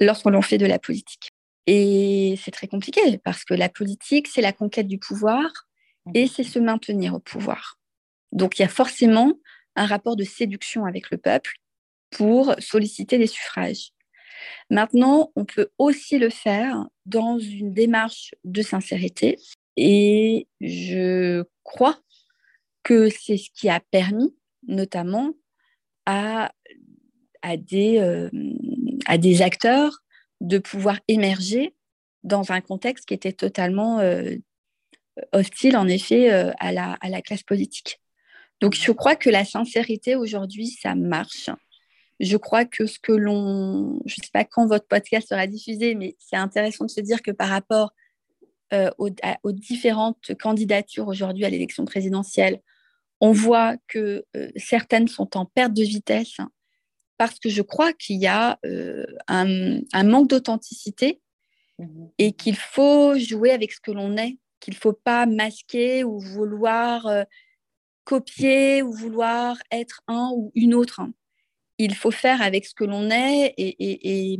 lorsqu'on fait de la politique. Et c'est très compliqué parce que la politique, c'est la conquête du pouvoir et c'est se maintenir au pouvoir. Donc il y a forcément un rapport de séduction avec le peuple pour solliciter les suffrages. Maintenant, on peut aussi le faire dans une démarche de sincérité et je crois que c'est ce qui a permis notamment à, des, euh, des acteurs de pouvoir émerger dans un contexte qui était totalement euh, hostile, en effet, euh, à la classe politique. Donc, je crois que la sincérité aujourd'hui, ça marche je crois que ce que l'on, je ne sais pas quand votre podcast sera diffusé, mais c'est intéressant de se dire que par rapport euh, aux, différentes candidatures aujourd'hui à l'élection présidentielle, on voit que euh, certaines sont en perte de vitesse parce que je crois qu'il y a euh, un, manque d'authenticité mmh et qu'il faut jouer avec ce que l'on est, qu'il ne faut pas masquer ou vouloir copier ou vouloir être un ou une autre il faut faire avec ce que l'on est et,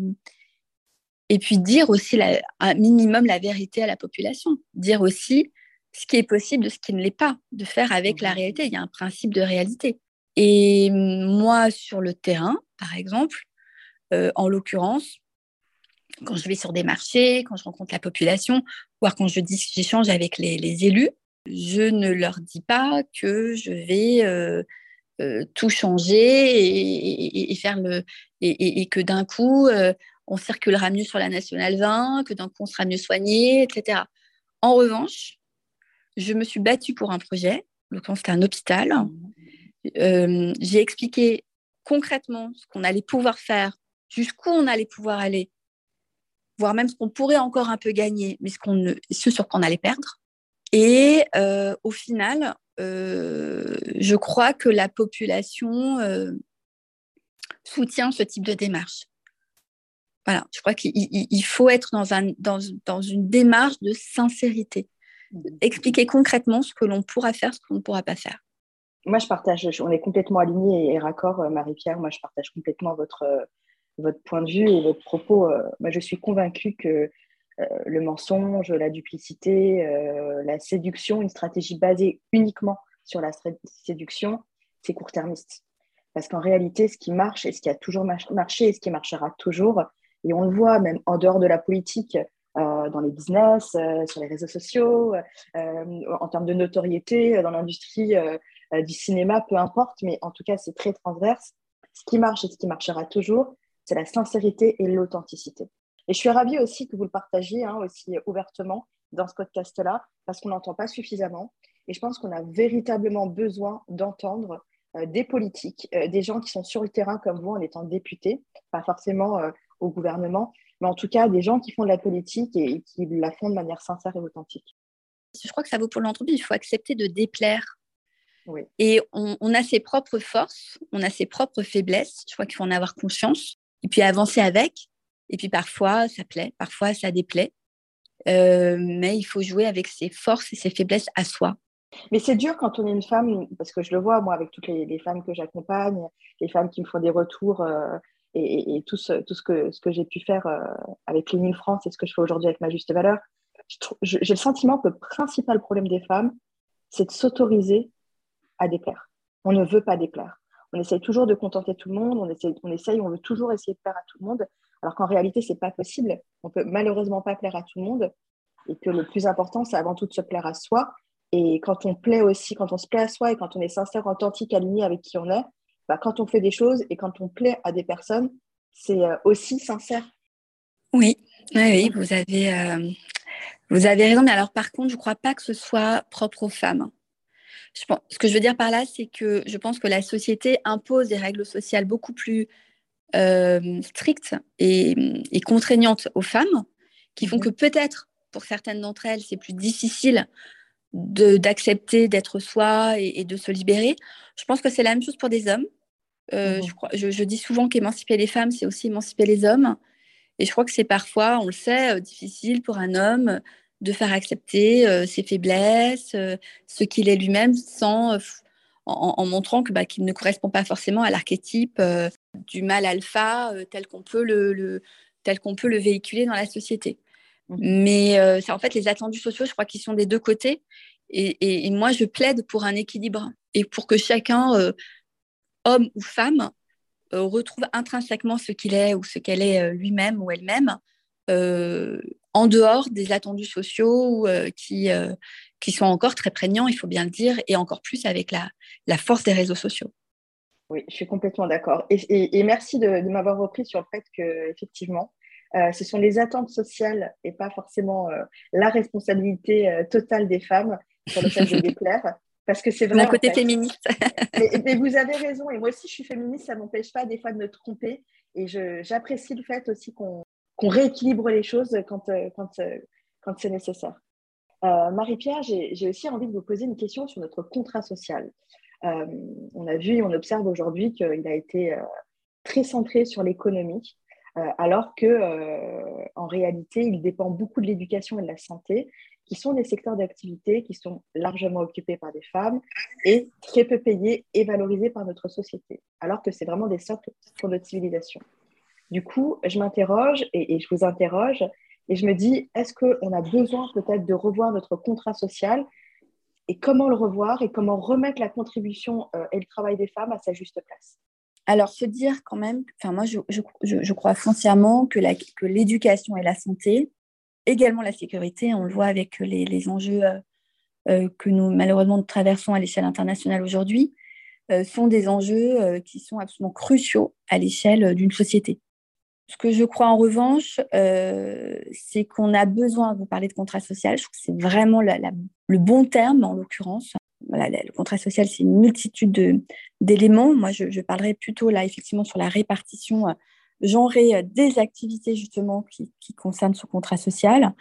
et, puis dire aussi un minimum la vérité à la population. Dire aussi ce qui est possible de ce qui ne l'est pas, de faire avec la réalité. Il y a un principe de réalité. Et moi, sur le terrain, par exemple, euh, en l'occurrence, quand je vais sur des marchés, quand je rencontre la population, voire quand je j'échange avec les, élus, je ne leur dis pas que je vais euh, euh, tout changer et, que d'un coup euh, on circulera mieux sur la nationale 20, que d'un coup on sera mieux soigné, etc. En revanche, je me suis battue pour un projet, donc c'était un hôpital. J'ai expliqué concrètement ce qu'on allait pouvoir faire, jusqu'où on allait pouvoir aller voire même ce qu'on pourrait encore un peu gagner, mais ce, qu'on ce sur quoi on allait perdre. Et euh, au final, euh, je crois que la population euh, soutient ce type de démarche. Voilà, je crois qu'il faut être dans, un, dans, dans, une démarche de sincérité. Expliquer concrètement ce que l'on pourra faire, ce qu'on ne pourra pas faire. Moi, je partage, on est complètement alignés et raccord, Marie-Pierre. Moi, je partage complètement votre, votre point de vue et votre propos. Moi, je suis convaincue que le mensonge, la duplicité, euh, la séduction, une stratégie basée uniquement sur la séduction, c'est court-termiste. Parce qu'en réalité, ce qui marche et ce qui a toujours marché et ce qui marchera toujours, et on le voit même en dehors de la politique, dans les business, sur les réseaux sociaux, en termes de notoriété, dans l'industrie du cinéma, peu importe, mais en tout cas, c'est très transverse. Ce qui marche et ce qui marchera toujours, c'est la sincérité et l'authenticité. Et je suis ravie aussi que vous le partagiez hein, aussi ouvertement dans ce podcast-là, parce qu'on n'entend pas suffisamment. Et je pense qu'on a véritablement besoin d'entendre euh, des politiques, euh, des gens qui sont sur le terrain comme vous en étant députés, pas forcément euh, au gouvernement, mais en tout cas des gens qui font de la politique et, qui la font de manière sincère et authentique. Je crois que ça vaut pour l'entreprise. Il faut accepter de déplaire. Oui. Et on, on, a ses propres forces, on a ses propres faiblesses. Je crois qu'il faut en avoir conscience et puis avancer avec. Et puis parfois, ça plaît, parfois, ça déplaît. Euh, mais il faut jouer avec ses forces et ses faiblesses à soi. Mais c'est dur quand on est une femme, parce que je le vois, moi, avec toutes les, femmes que j'accompagne, les femmes qui me font des retours euh, et, tout ce, que, j'ai pu faire euh, avec Lénine France et ce que je fais aujourd'hui avec ma juste valeur. J'ai le sentiment que le principal problème des femmes, c'est de s'autoriser à déplaire. On ne veut pas déplaire on essaye toujours de contenter tout le monde, on essaye, on essaye, on veut toujours essayer de plaire à tout le monde, alors qu'en réalité, c'est pas possible. On peut malheureusement pas plaire à tout le monde, et que le plus important, c'est avant tout de se plaire à soi. Et quand on plaît aussi, quand on se plaît à soi et quand on est sincère, authentique, aligné avec qui on est, bah, quand on fait des choses et quand on plaît à des personnes, c'est euh, aussi sincère. Oui, oui, vous avez, euh, vous avez raison. Mais alors, par contre, je ne crois pas que ce soit propre aux femmes ce que je veux dire par là, c'est que je pense que la société impose des règles sociales beaucoup plus strictes et, contraignantes aux femmes, qui font mhm. que peut-être pour certaines d'entre elles, c'est plus difficile d'accepter d'être soi et, de se libérer. Je pense que c'est la même chose pour des hommes. Euh, mhm. je, crois, je, dis souvent qu'émanciper les femmes, c'est aussi émanciper les hommes. Et je crois que c'est parfois, on le sait, euh, difficile pour un homme de faire accepter euh, ses faiblesses, euh, ce qu'il est lui-même, sans euh, en, montrant que bah, qu'il ne correspond pas forcément à l'archétype du mal alpha tel qu'on peut le, tel qu'on peut le véhiculer dans la société. Mmh. Mais c'est en fait les attendus sociaux, je crois qu'ils sont des deux côtés. Et, et, moi, je plaide pour un équilibre et pour que chacun, homme ou femme, retrouve intrinsèquement ce qu'il est ou ce qu'elle est lui-même ou elle-même en dehors des attendus sociaux euh, qui, euh, qui sont encore très prégnants, il faut bien le dire, et encore plus avec la, la force des réseaux sociaux. Oui, je suis complètement d'accord. Et, merci de, m'avoir repris sur le fait que, effectivement, euh, ce sont les attentes sociales et pas forcément la responsabilité totale des femmes sur le fait de déplaire. Parce que c'est vrai. D'un côté féministe. mais, vous avez raison. Et moi aussi, je suis féministe. Ça ne m'empêche pas des fois de me tromper. Et j'apprécie le fait aussi qu'on qu'on rééquilibre les choses quand, euh, quand, euh, quand c'est nécessaire. Euh, Marie-Pierre, j'ai aussi envie de vous poser une question sur notre contrat social. on a vu on observe aujourd'hui qu'il a été très centré sur l'économie, alors que en réalité, il dépend beaucoup de l'éducation et de la santé, qui sont des secteurs d'activité qui sont largement occupés par des femmes et très peu payés et valorisés par notre société, alors que c'est vraiment des socles pour notre civilisation. Du coup, je m'interroge et, je vous interroge et je me dis, est-ce qu'on a besoin peut-être de revoir notre contrat social et comment le revoir et comment remettre la contribution euh, et le travail des femmes à sa juste place? Alors, se dire quand même, enfin, moi, je, crois foncièrement que l'éducation et la santé, également la sécurité, on le voit avec les, enjeux euh, euh, que nous, malheureusement, traversons à l'échelle internationale aujourd'hui, sont des enjeux qui sont absolument cruciaux à l'échelle d'une société. Ce que je crois en revanche, c'est qu'on a besoin, vous parler de contrat social, je trouve que c'est vraiment le bon terme en l'occurrence, le contrat social, c'est une multitude d'éléments. Moi, je, parlerai plutôt là, effectivement, sur la répartition euh, genrée euh, des activités, justement, qui, concernent ce contrat social.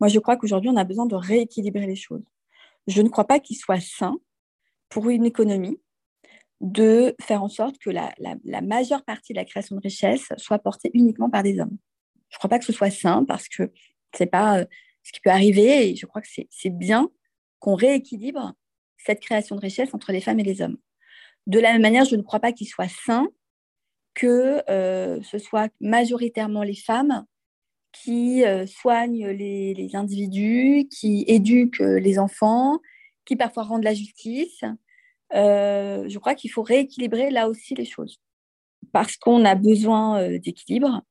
Moi, je crois qu'aujourd'hui, on a besoin de rééquilibrer les choses. Je ne crois pas qu'il soit sain pour une économie de faire en sorte que la, majeure partie de la création de richesse soit portée uniquement par des hommes. Je ne crois pas que ce soit sain parce que ce n'est pas euh, ce qui peut arriver et je crois que c'est bien qu'on rééquilibre cette création de richesse entre les femmes et les hommes. De la même manière, je ne crois pas qu'il soit sain que euh, ce soit majoritairement les femmes qui euh, soignent les, individus, qui éduquent les enfants, qui parfois rendent la justice. Euh, je crois qu'il faut rééquilibrer là aussi les choses. Parce qu'on a besoin d'équilibre,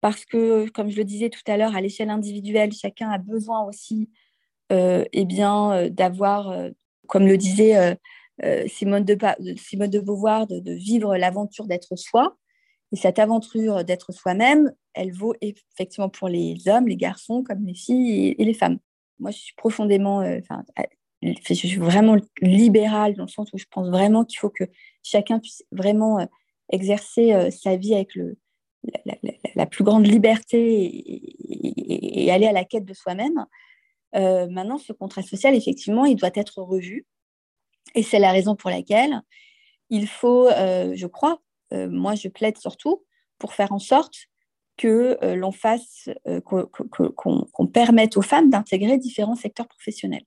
parce que, comme je le disais tout à l'heure, à l'échelle individuelle, chacun a besoin aussi eh bien, d'avoir comme le disait euh, euh, Simone, de, de Beauvoir, de, vivre l'aventure d'être soi. Et cette aventure d'être soi-même, elle vaut effectivement pour les hommes, les garçons, comme les filles et, les femmes. Moi, je suis profondément, euh, je suis vraiment libérale dans le sens où je pense vraiment qu'il faut que chacun puisse vraiment exercer sa vie avec la, plus grande liberté et, aller à la quête de soi-même. Euh, maintenant, ce contrat social, effectivement, il doit être revu. Et c'est la raison pour laquelle il faut, euh, je crois, euh, moi je plaide surtout pour faire en sorte que l'on fasse, qu'on permette aux femmes d'intégrer différents secteurs professionnels.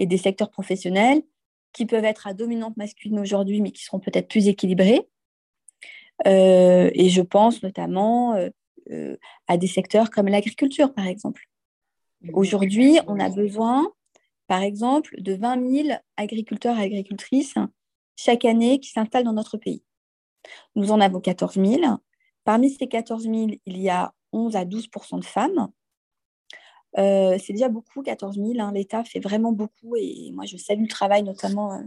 Et des secteurs professionnels qui peuvent être à dominante masculine aujourd'hui, mais qui seront peut-être plus équilibrés. et je pense notamment à des secteurs comme l'agriculture, par exemple. Aujourd'hui, on a besoin, par exemple, de 20 000 agriculteurs et agricultrices chaque année qui s'installent dans notre pays. Nous en avons 14 000. Parmi ces 14 000, il y a 11 à 12% de femmes. Euh, c'est déjà beaucoup, 14 000. Hein. L'État fait vraiment beaucoup et moi, je salue le travail notamment euh,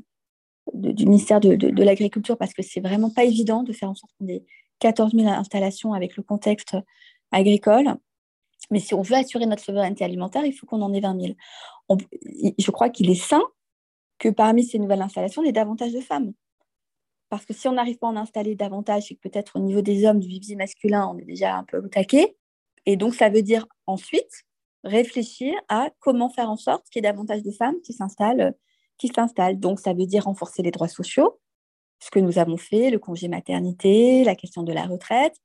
du ministère de, l'Agriculture parce que c'est vraiment pas évident de faire en sorte qu'on ait 14 000 installations avec le contexte agricole. Mais si on veut assurer notre souveraineté alimentaire, il faut qu'on en ait 20 000. je crois qu'il est sain que parmi ces nouvelles installations, y ait davantage de femmes. Parce que si on n'arrive pas à en installer davantage, c'est que peut-être au niveau des hommes, du vivier masculin, on est déjà un peu au taquet. Et donc, ça veut dire ensuite réfléchir à comment faire en sorte qu'il y ait davantage de femmes qui s'installent. Qui s'installent. Donc, ça veut dire renforcer les droits sociaux, ce que nous avons fait, le congé maternité, la question de la retraite,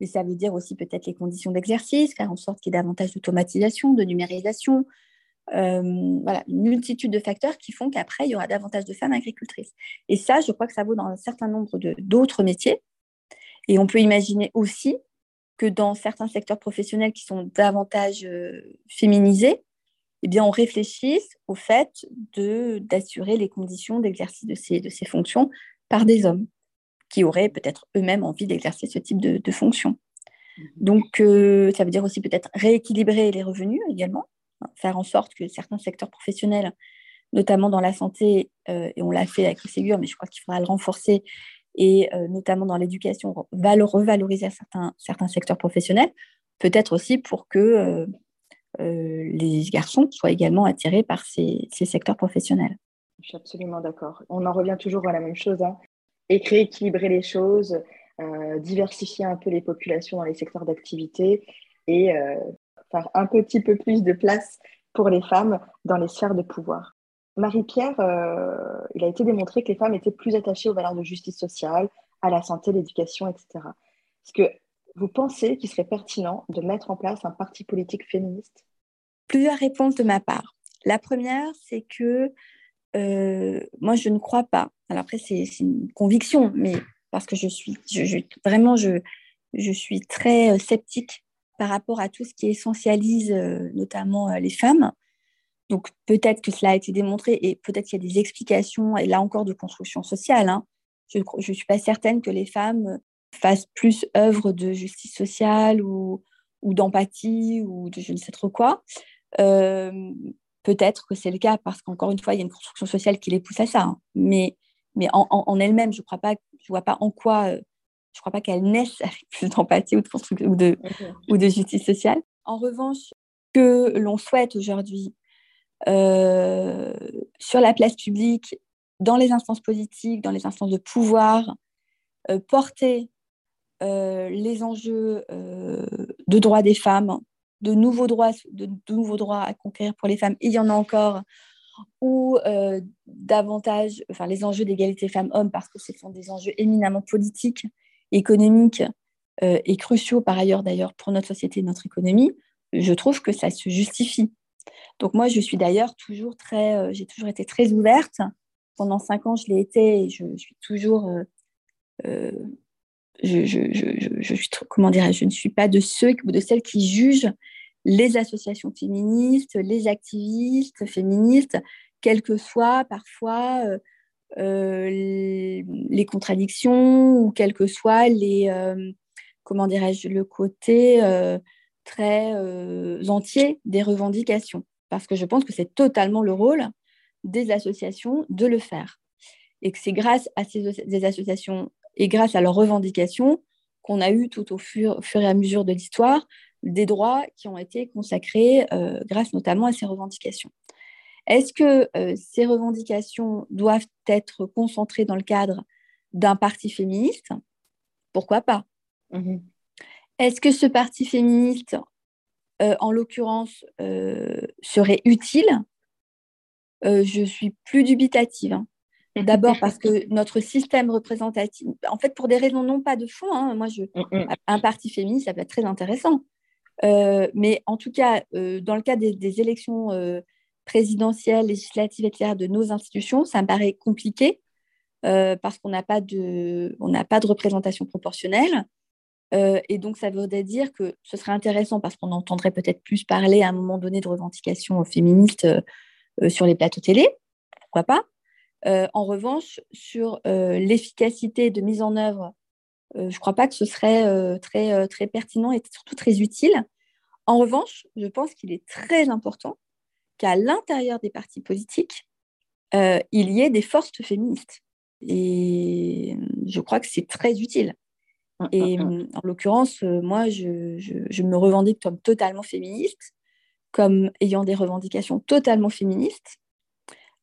mais ça veut dire aussi peut-être les conditions d'exercice, faire en sorte qu'il y ait davantage d'automatisation, de numérisation, euh, voilà, une multitude de facteurs qui font qu'après, il y aura davantage de femmes agricultrices. Et ça, je crois que ça vaut dans un certain nombre d'autres métiers. Et on peut imaginer aussi que dans certains secteurs professionnels qui sont davantage euh, féminisés, eh bien, on réfléchisse au fait d'assurer les conditions d'exercice de ces, de ces fonctions par des hommes qui auraient peut-être eux-mêmes envie d'exercer ce type de, fonction. Mhm. Donc, euh, ça veut dire aussi peut-être rééquilibrer les revenus également, hein, faire en sorte que certains secteurs professionnels, notamment dans la santé, euh, et on l'a fait avec le Ségur, mais je crois qu'il faudra le renforcer, et euh, notamment dans l'éducation, revaloriser certains, certains secteurs professionnels, peut-être aussi pour que les garçons soient également attirés par ces, secteurs professionnels. Je suis absolument d'accord. On en revient toujours à la même chose. Hein et rééquilibrer les choses, euh, diversifier un peu les populations dans les secteurs d'activité et euh, faire un petit peu plus de place pour les femmes dans les sphères de pouvoir. Marie-Pierre, euh, il a été démontré que les femmes étaient plus attachées aux valeurs de justice sociale, à la santé, l'éducation, etc. Est-ce que vous pensez qu'il serait pertinent de mettre en place un parti politique féministe? Plusieurs réponses de ma part. La première, c'est que euh, moi, je ne crois pas. Alors après, c'est une conviction, mais parce que je suis vraiment, je, je suis très euh, sceptique par rapport à tout ce qui essentialise notamment les femmes. Donc peut-être que cela a été démontré et peut-être qu'il y a des explications, et là encore de construction sociale, hein, je ne suis pas certaine que les femmes fassent plus œuvre de justice sociale ou, ou d'empathie ou de je ne sais trop quoi. Euh, peut-être que c'est le cas parce qu'encore une fois, il y a une construction sociale qui les pousse à ça. Hein. Mais, mais en, en, elle-même, je ne je vois pas en quoi, euh, je crois pas qu'elles naissent avec plus d'empathie ou de, ou, de, ou de justice sociale. En revanche, que l'on souhaite aujourd'hui euh, sur la place publique, dans les instances politiques, dans les instances de pouvoir, porter les enjeux de droits des femmes, de nouveaux droits, de, nouveaux droits à conquérir pour les femmes, il y en a encore, ou davantage, enfin les enjeux d'égalité femmes-hommes, parce que ce sont des enjeux éminemment politiques, économiques et cruciaux par ailleurs d'ailleurs pour notre société et notre économie, je trouve que ça se justifie. Donc moi, je suis d'ailleurs toujours très, j'ai toujours été très ouverte. Pendant cinq ans, je l'ai été et je, suis toujours je, je, je, je, suis comment je ne suis pas de ceux ou de celles qui jugent les associations féministes, les activistes féministes, quelles que soient parfois euh, euh les, contradictions ou quels que soient les euh, comment dirais-je le côté euh, très entier des revendications, parce que je pense que c'est totalement le rôle des associations de le faire. Et que c'est grâce à ces associations et grâce à leurs revendications qu'on a eu tout au fur, et à mesure de l'histoire des droits qui ont été consacrés euh, grâce notamment à ces revendications. Est-ce que euh, ces revendications doivent être concentrées dans le cadre d'un parti féministe? Pourquoi pas? Mmh Est-ce que ce parti féministe, euh, en l'occurrence, serait utile? Je suis plus dubitative. Hein. D'abord parce que notre système représentatif, en fait, pour des raisons non pas de fond, hein, moi, je, un parti féministe, ça peut être très intéressant. Euh, mais en tout cas, euh, dans le cas des, élections euh, présidentielles, législatives, etc., de nos institutions, ça me paraît compliqué parce qu'on n'a pas, de, on pas de représentation proportionnelle. Et donc, ça voudrait dire que ce serait intéressant parce qu'on entendrait peut-être plus parler à un moment donné de revendications féministes sur les plateaux télé. Pourquoi pas euh, en revanche, sur euh, l'efficacité de mise en œuvre, euh, je ne crois pas que ce serait très, très pertinent et surtout très utile. En revanche, je pense qu'il est très important qu'à l'intérieur des partis politiques, il y ait des forces féministes. Et je crois que c'est très utile. Hum, et hum, hum. en l'occurrence, moi, je, je, me revendique comme totalement féministe, comme ayant des revendications totalement féministes.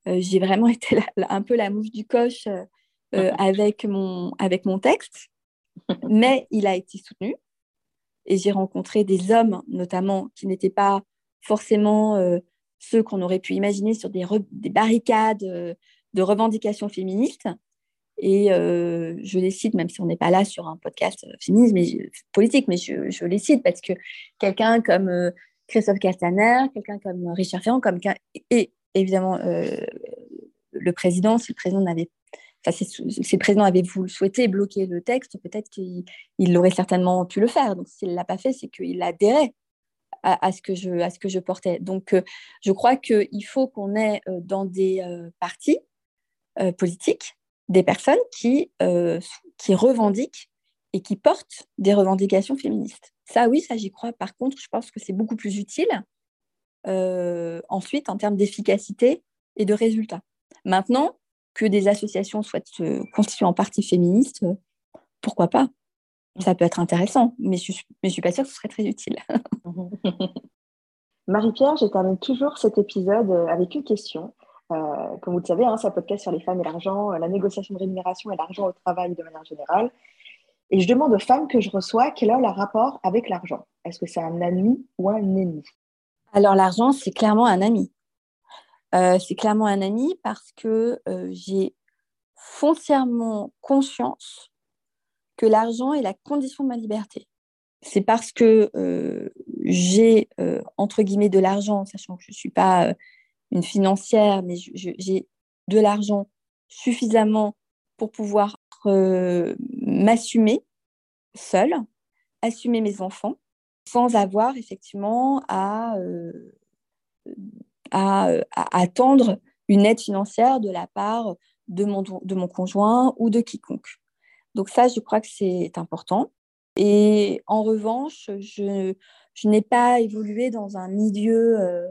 Euh, j'ai vraiment été un peu la mouche du coche euh, euh, avec, mon, avec mon texte, mais il a été soutenu. Et j'ai rencontré des hommes, notamment, qui n'étaient pas forcément ceux qu'on aurait pu imaginer sur des, des barricades de revendications féministes. Et je les cite, même si on n'est pas là sur un podcast féministe, mais politique, mais je, je, les cite parce que quelqu'un comme Christophe Castaner, quelqu'un comme Richard Ferrand, comme et évidemment, euh, le président, si le président n'avait Enfin, si, le avait voulu souhaiter bloquer le texte, peut-être qu'il aurait certainement pu le faire. Donc, s'il ne l'a pas fait, c'est qu'il adhérait à, ce que je, à ce que je portais. Donc, euh, je crois qu'il faut qu'on ait euh, dans des partis politiques des personnes qui, qui revendiquent et qui portent des revendications féministes. Ça, oui, ça, j'y crois. Par contre, je pense que c'est beaucoup plus utile euh, ensuite en termes d'efficacité et de résultats. Maintenant, que des associations soient euh, constituées en partie féministes, euh, pourquoi pas? Ça peut être intéressant, mais je ne suis pas sûre que ce serait très utile. Marie-Pierre, je termine toujours cet épisode avec une question. Comme vous le savez, hein, c'est un podcast sur les femmes et l'argent, la négociation de rémunération et l'argent au travail de manière générale. Et je demande aux femmes que je reçois quel est leur rapport avec l'argent. Est-ce que c'est un ami ou un ennemi? Alors l'argent, c'est clairement un ami. Euh, c'est clairement un ami parce que euh, j'ai foncièrement conscience que l'argent est la condition de ma liberté. C'est parce que euh, j'ai, entre guillemets, de l'argent, sachant que je ne suis pas une financière, mais j'ai de l'argent suffisamment pour pouvoir m'assumer seule, assumer mes enfants, sans avoir effectivement à, euh, à, attendre une aide financière de la part de mon, de mon conjoint ou de quiconque. Donc ça, je crois que c'est important. Et en revanche, je, je n'ai pas évolué dans un milieu euh,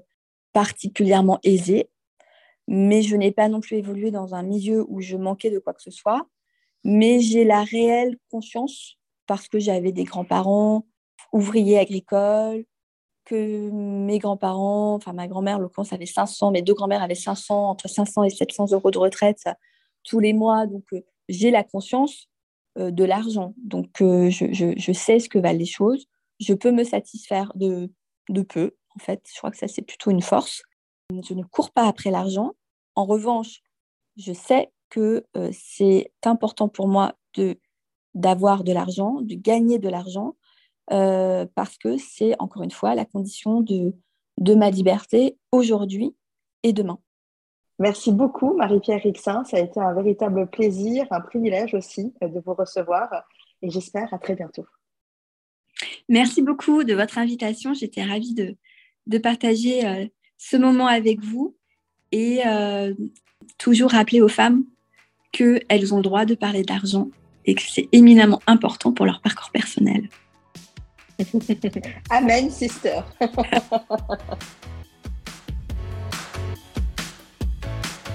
particulièrement aisé, mais je n'ai pas non plus évolué dans un milieu où je manquais de quoi que ce soit. Mais j'ai la réelle conscience, parce que j'avais des grands-parents ouvriers agricoles, que mes grands-parents, enfin ma grand-mère, l'occurrence, avait 500, mes deux grands-mères avaient 500, entre 500 et 700 euros de retraite tous les mois. Donc, euh, j'ai la conscience euh, de l'argent. Donc, euh, je, sais ce que valent les choses. Je peux me satisfaire de, de peu, en fait. Je crois que ça, c'est plutôt une force. Je ne cours pas après l'argent. En revanche, je sais que c'est important pour moi de d'avoir de l'argent, de gagner de l'argent, parce que c'est encore une fois la condition de, de ma liberté aujourd'hui et demain. Merci beaucoup, Marie-Pierre Rixin. Ça a été un véritable plaisir, un privilège aussi euh, de vous recevoir et j'espère à très bientôt. Merci beaucoup de votre invitation. J'étais ravie de, de partager euh, ce moment avec vous et euh, toujours rappeler aux femmes qu'elles ont le droit de parler d'argent et que c'est éminemment important pour leur parcours personnel. Amen, sister.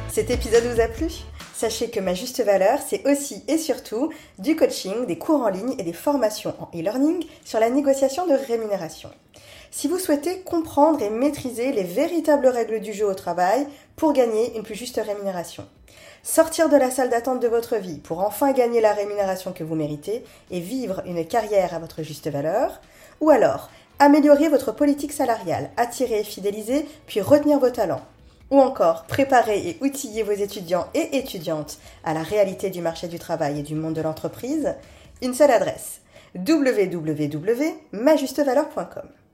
Cet épisode vous a plu? Sachez que ma juste valeur, c'est aussi et surtout du coaching, des cours en ligne et des formations en e-learning sur la négociation de rémunération. Si vous souhaitez comprendre et maîtriser les véritables règles du jeu au travail pour gagner une plus juste rémunération, sortir de la salle d'attente de votre vie pour enfin gagner la rémunération que vous méritez et vivre une carrière à votre juste valeur, ou alors améliorer votre politique salariale, attirer et fidéliser, puis retenir vos talents. Ou encore, préparer et outiller vos étudiants et étudiantes à la réalité du marché du travail et du monde de l'entreprise, une seule adresse www.majustevaleur.com.